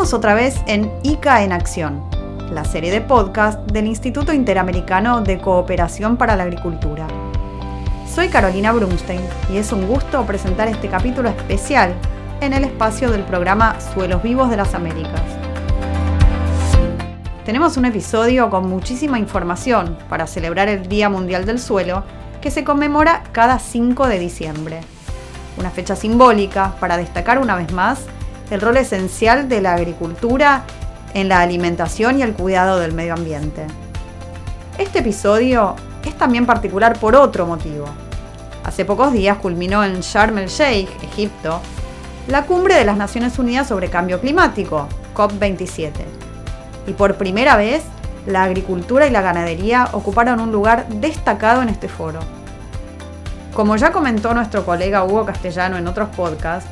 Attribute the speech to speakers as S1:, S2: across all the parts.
S1: Estamos otra vez en ICA en Acción, la serie de podcast del Instituto Interamericano de Cooperación para la Agricultura. Soy Carolina Brunstein y es un gusto presentar este capítulo especial en el espacio del programa Suelos Vivos de las Américas. Tenemos un episodio con muchísima información para celebrar el Día Mundial del Suelo que se conmemora cada 5 de diciembre. Una fecha simbólica para destacar una vez más el rol esencial de la agricultura en la alimentación y el cuidado del medio ambiente. Este episodio es también particular por otro motivo. Hace pocos días culminó en Sharm el Sheikh, Egipto, la cumbre de las Naciones Unidas sobre Cambio Climático, COP27. Y por primera vez, la agricultura y la ganadería ocuparon un lugar destacado en este foro. Como ya comentó nuestro colega Hugo Castellano en otros podcasts,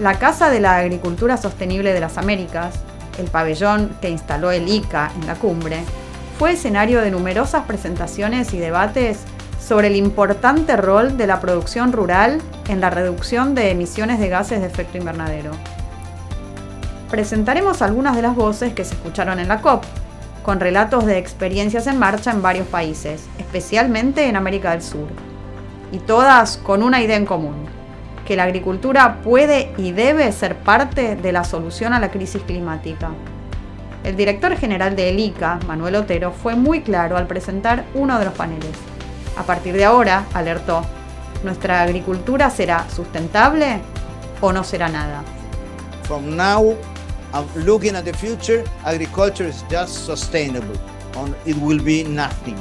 S1: la Casa de la Agricultura Sostenible de las Américas, el pabellón que instaló el ICA en la cumbre, fue escenario de numerosas presentaciones y debates sobre el importante rol de la producción rural en la reducción de emisiones de gases de efecto invernadero. Presentaremos algunas de las voces que se escucharon en la COP, con relatos de experiencias en marcha en varios países, especialmente en América del Sur, y todas con una idea en común que la agricultura puede y debe ser parte de la solución a la crisis climática. El director general de ELICA, Manuel Otero, fue muy claro al presentar uno de los paneles. A partir de ahora, alertó, ¿nuestra agricultura será sustentable o no será nada?
S2: From now, looking at the future, agriculture is just sustainable. It will be nothing.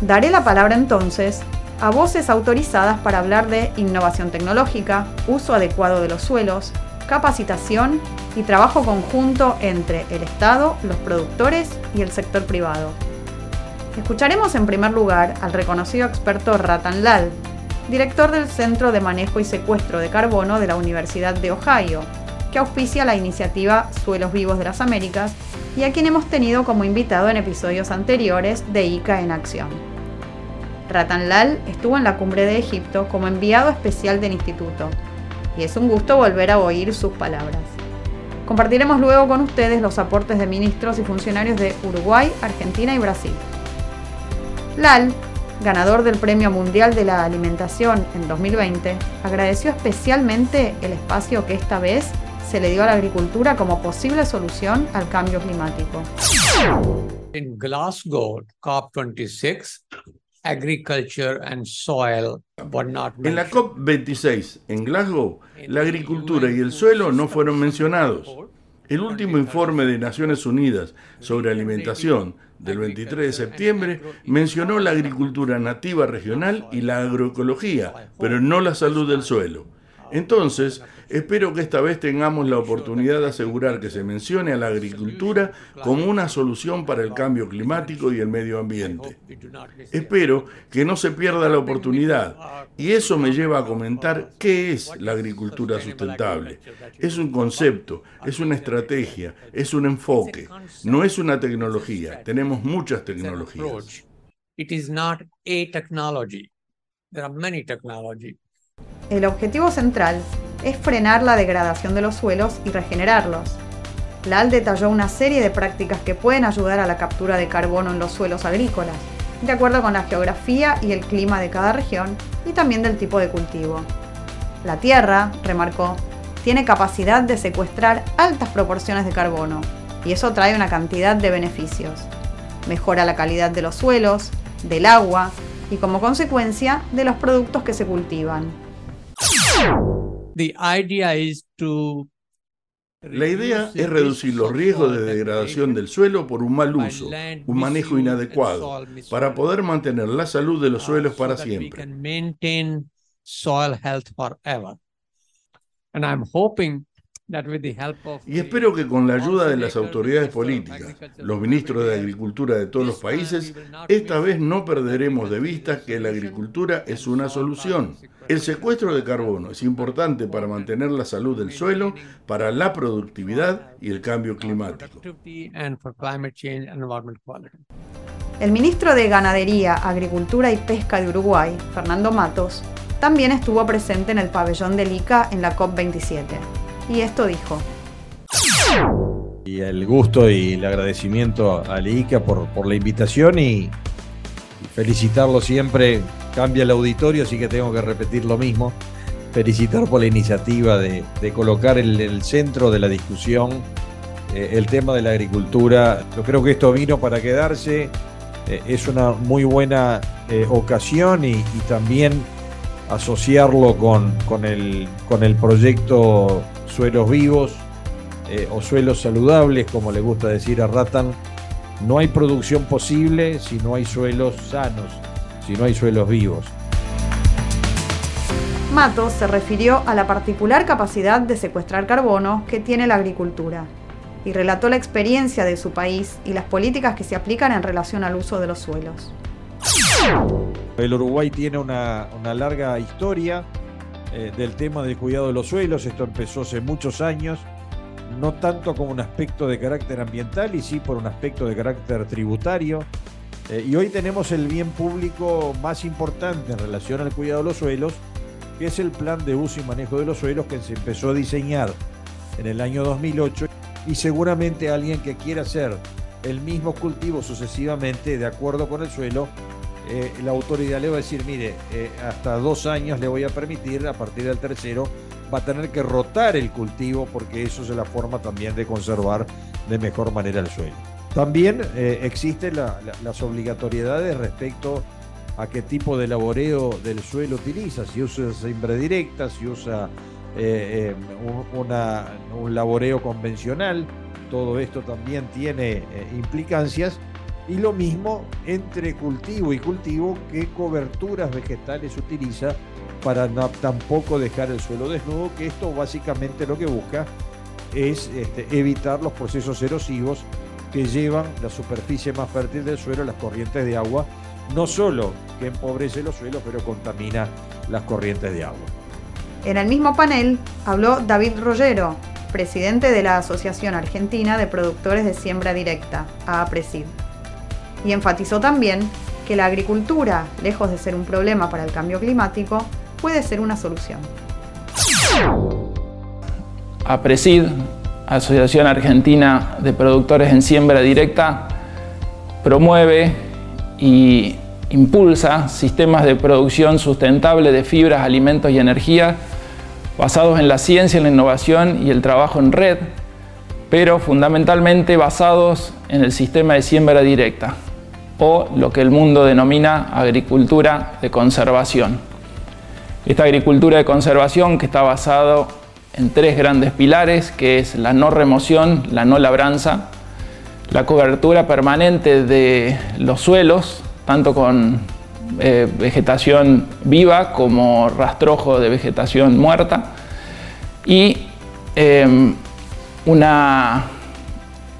S1: Daré la palabra entonces a voces autorizadas para hablar de innovación tecnológica, uso adecuado de los suelos, capacitación y trabajo conjunto entre el Estado, los productores y el sector privado. Escucharemos en primer lugar al reconocido experto Ratan Lal, director del Centro de Manejo y Secuestro de Carbono de la Universidad de Ohio, que auspicia la iniciativa Suelos Vivos de las Américas y a quien hemos tenido como invitado en episodios anteriores de ICA en Acción. Ratan Lal estuvo en la cumbre de Egipto como enviado especial del instituto, y es un gusto volver a oír sus palabras. Compartiremos luego con ustedes los aportes de ministros y funcionarios de Uruguay, Argentina y Brasil. Lal, ganador del Premio Mundial de la Alimentación en 2020, agradeció especialmente el espacio que esta vez se le dio a la agricultura como posible solución al cambio climático.
S3: En Glasgow, COP26, agriculture and soil
S4: En la COP26 en Glasgow, la agricultura y el suelo no fueron mencionados. El último informe de Naciones Unidas sobre alimentación del 23 de septiembre mencionó la agricultura nativa regional y la agroecología, pero no la salud del suelo. Entonces, espero que esta vez tengamos la oportunidad de asegurar que se mencione a la agricultura como una solución para el cambio climático y el medio ambiente. Espero que no se pierda la oportunidad y eso me lleva a comentar qué es la agricultura sustentable. Es un concepto, es una estrategia, es un enfoque, no es una tecnología. Tenemos muchas tecnologías.
S3: It
S1: el objetivo central es frenar la degradación de los suelos y regenerarlos. LAL detalló una serie de prácticas que pueden ayudar a la captura de carbono en los suelos agrícolas, de acuerdo con la geografía y el clima de cada región y también del tipo de cultivo. La tierra, remarcó, tiene capacidad de secuestrar altas proporciones de carbono y eso trae una cantidad de beneficios. Mejora la calidad de los suelos, del agua y como consecuencia de los productos que se cultivan.
S4: La idea es reducir los riesgos de degradación del suelo por un mal uso, un manejo inadecuado, para poder mantener la salud de los suelos para siempre. Y espero que con la ayuda de las autoridades políticas, los ministros de Agricultura de todos los países, esta vez no perderemos de vista que la agricultura es una solución. El secuestro de carbono es importante para mantener la salud del suelo, para la productividad y el cambio climático.
S1: El ministro de Ganadería, Agricultura y Pesca de Uruguay, Fernando Matos, también estuvo presente en el pabellón del ICA en la COP27 y esto dijo.
S5: Y el gusto y el agradecimiento a ICA por, por la invitación y felicitarlo siempre. Cambia el auditorio, así que tengo que repetir lo mismo. Felicitar por la iniciativa de, colocar en el centro de la discusión eh, el tema de la agricultura. Yo creo que esto vino para quedarse. Eh, es una muy buena eh, ocasión y, y, también asociarlo con, con, el, con el proyecto Suelos Vivos o Suelos Saludables, como le gusta decir a Ratan no hay producción posible si no hay suelos sanos, si no hay suelos vivos.
S1: Matos se refirió a la particular capacidad de secuestrar carbono que tiene la agricultura y relató la experiencia de su país y las políticas que se aplican en relación al uso de los suelos.
S5: El Uruguay tiene una, larga historia eh, del tema del cuidado de los suelos, esto empezó hace muchos años no tanto como un aspecto de carácter ambiental y sí por un aspecto de carácter tributario. Eh, y hoy tenemos el bien público más importante en relación al cuidado de los suelos, que es el plan de uso y manejo de los suelos que se empezó a diseñar en el año 2008 y seguramente alguien que quiera hacer el mismo cultivo sucesivamente de acuerdo con el suelo, eh, la autoridad le va a decir, mire, eh, hasta dos años le voy a permitir, a partir del tercero, va a tener que rotar el cultivo porque eso es la forma también de conservar de mejor manera el suelo. También eh, existen las obligatoriedades respecto a qué tipo de laboreo del suelo utiliza, si usa siembra directa, si usa un laboreo convencional, todo esto también tiene implicancias. Y lo mismo entre cultivo y cultivo, qué coberturas vegetales utiliza para tampoco dejar el suelo desnudo, que esto básicamente lo que busca es este, evitar los procesos erosivos que llevan la superficie más fértil del suelo, las corrientes de agua, no solo que empobrece los suelos, pero contamina las corrientes de agua.
S1: En el mismo panel habló David Rollero, presidente de la Asociación Argentina de Productores de Siembra Directa, AAPRESID, y enfatizó también que la agricultura, lejos de ser un problema para el cambio climático, puede ser una solución.
S6: APRESID, Asociación Argentina de Productores en Siembra Directa, promueve y impulsa sistemas de producción sustentable de fibras, alimentos y energía basados en la ciencia, en la innovación y el trabajo en red, pero fundamentalmente basados en el sistema de siembra directa o lo que el mundo denomina agricultura de conservación. Esta agricultura de conservación que está basado en tres grandes pilares, que es la no remoción, la no labranza, la cobertura permanente de los suelos, tanto con eh, vegetación viva como rastrojo de vegetación muerta, y em, una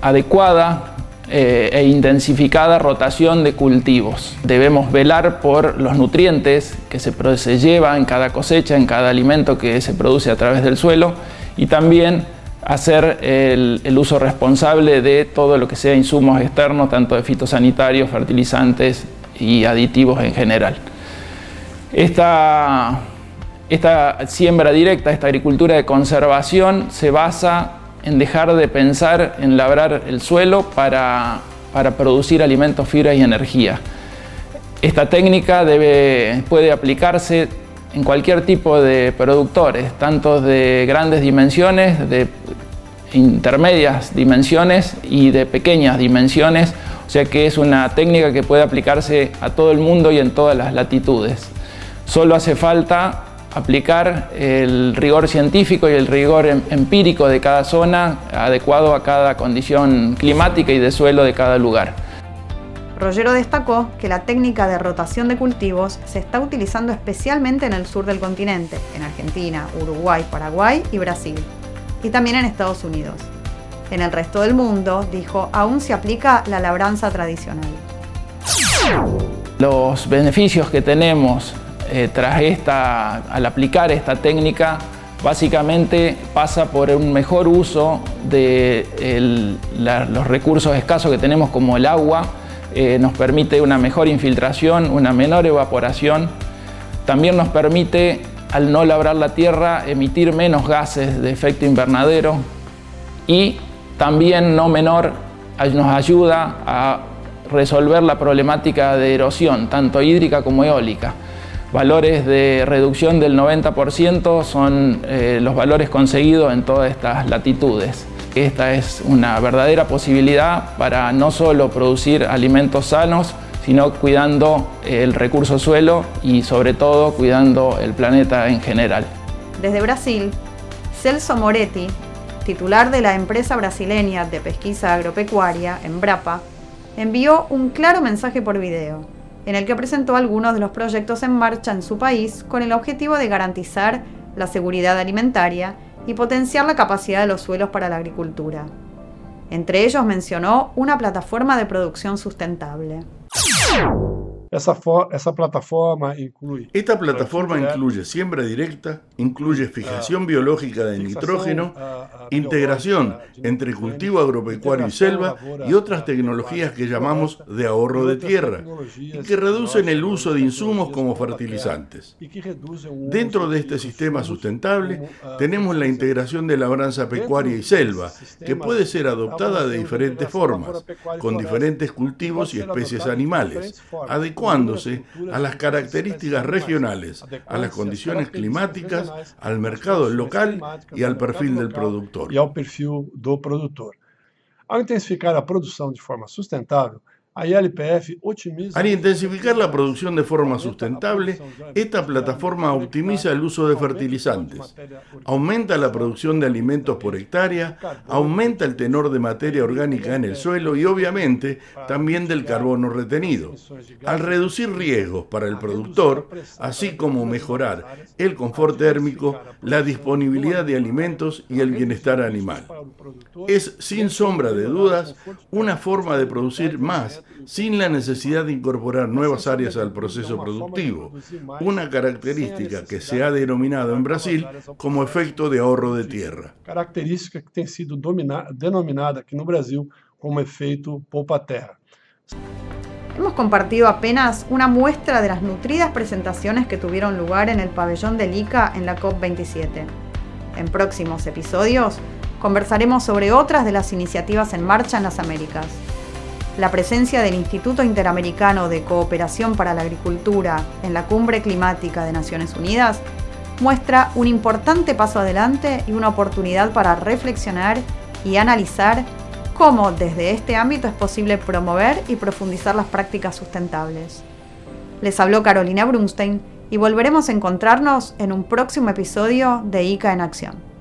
S6: adecuada eh, e intensificada rotación de cultivos. Debemos velar por los nutrientes que se, se lleva en cada cosecha, en cada alimento que se produce a través del suelo y también hacer el, uso responsable de todo lo que sea insumos externos, tanto de fitosanitarios, fertilizantes y aditivos en general. Esta, esta siembra directa, esta agricultura de conservación se basa en dejar de pensar en labrar el suelo para, producir alimentos, fibra y energía. Esta técnica debe, puede aplicarse en cualquier tipo de productores, tanto de grandes dimensiones, de intermedias dimensiones y de pequeñas dimensiones, o sea que es una técnica que puede aplicarse a todo el mundo y en todas las latitudes. Solo hace falta aplicar el rigor científico y el rigor em, empírico de cada zona adecuado a cada condición climática y de suelo de cada lugar.
S1: Rollero destacó que la técnica de rotación de cultivos se está utilizando especialmente en el sur del continente, en Argentina, Uruguay, Paraguay y Brasil, y también en Estados Unidos. En el resto del mundo, dijo, aún se aplica la labranza tradicional.
S6: Los beneficios que tenemos eh, tras esta, al aplicar esta técnica, básicamente pasa por un mejor uso de los recursos escasos que tenemos como el agua, eh, nos permite una mejor infiltración, una menor evaporación, también nos permite, al no labrar la tierra, emitir menos gases de efecto invernadero y también no menor nos ayuda a resolver la problemática de erosión, tanto hídrica como eólica. Valores de reducción del 90% son eh, los valores conseguidos en todas estas latitudes. Esta es una verdadera posibilidad para no solo producir alimentos sanos, sino cuidando el recurso suelo y sobre todo cuidando el planeta en general.
S1: Desde Brasil, Celso Moretti, titular de la empresa brasileña de pesquisa agropecuaria, Embrapa, envió un claro mensaje por video, en el que presentó algunos de los proyectos en marcha en su país con el objetivo de garantizar la seguridad alimentaria y potenciar la capacidad de los suelos para la agricultura. Entre ellos mencionó una plataforma de producción sustentable.
S7: Essa, essa plataforma inclui.
S4: Esta plataforma incluye siembra directa, incluye fijación biológica de nitrógeno, integración entre cultivo agropecuario y selva y otras tecnologías que llamamos de ahorro de tierra y que reducen el uso de insumos como fertilizantes. Dentro de este sistema sustentable tenemos la integración de labranza pecuaria y selva, que puede ser adoptada de diferentes formas, con diferentes cultivos y especies animales, adecuándose a las características regionales, a las condiciones climáticas, al mercado local y al perfil del productor.
S7: E ao perfil do produtor. Ao intensificar a produção de forma sustentável,
S4: Al intensificar la producción de forma sustentable, esta plataforma optimiza el uso de fertilizantes, aumenta la producción de alimentos por hectárea, aumenta el tenor de materia orgánica en el suelo y obviamente también del carbono retenido. Al reducir riesgos para el productor, así como mejorar el confort térmico, la disponibilidad de alimentos y el bienestar animal. Es sin sombra de dudas una forma de producir más sin la necesidad de incorporar nuevas áreas al proceso productivo, una característica que se ha denominado en Brasil como efecto de ahorro de tierra.
S7: Característica que tem sido denominada aquí no Brasil como efecto poupa terra.
S1: Hemos compartido apenas una muestra de las nutridas presentaciones que tuvieron lugar en el pabellón del ICA en la COP27. En próximos episodios conversaremos sobre otras de las iniciativas en marcha en las Américas la presencia del Instituto Interamericano de Cooperación para la Agricultura en la Cumbre Climática de Naciones Unidas muestra un importante paso adelante y una oportunidad para reflexionar y analizar cómo desde este ámbito es posible promover y profundizar las prácticas sustentables. Les habló Carolina Brunstein y volveremos a encontrarnos en un próximo episodio de ICA en Acción.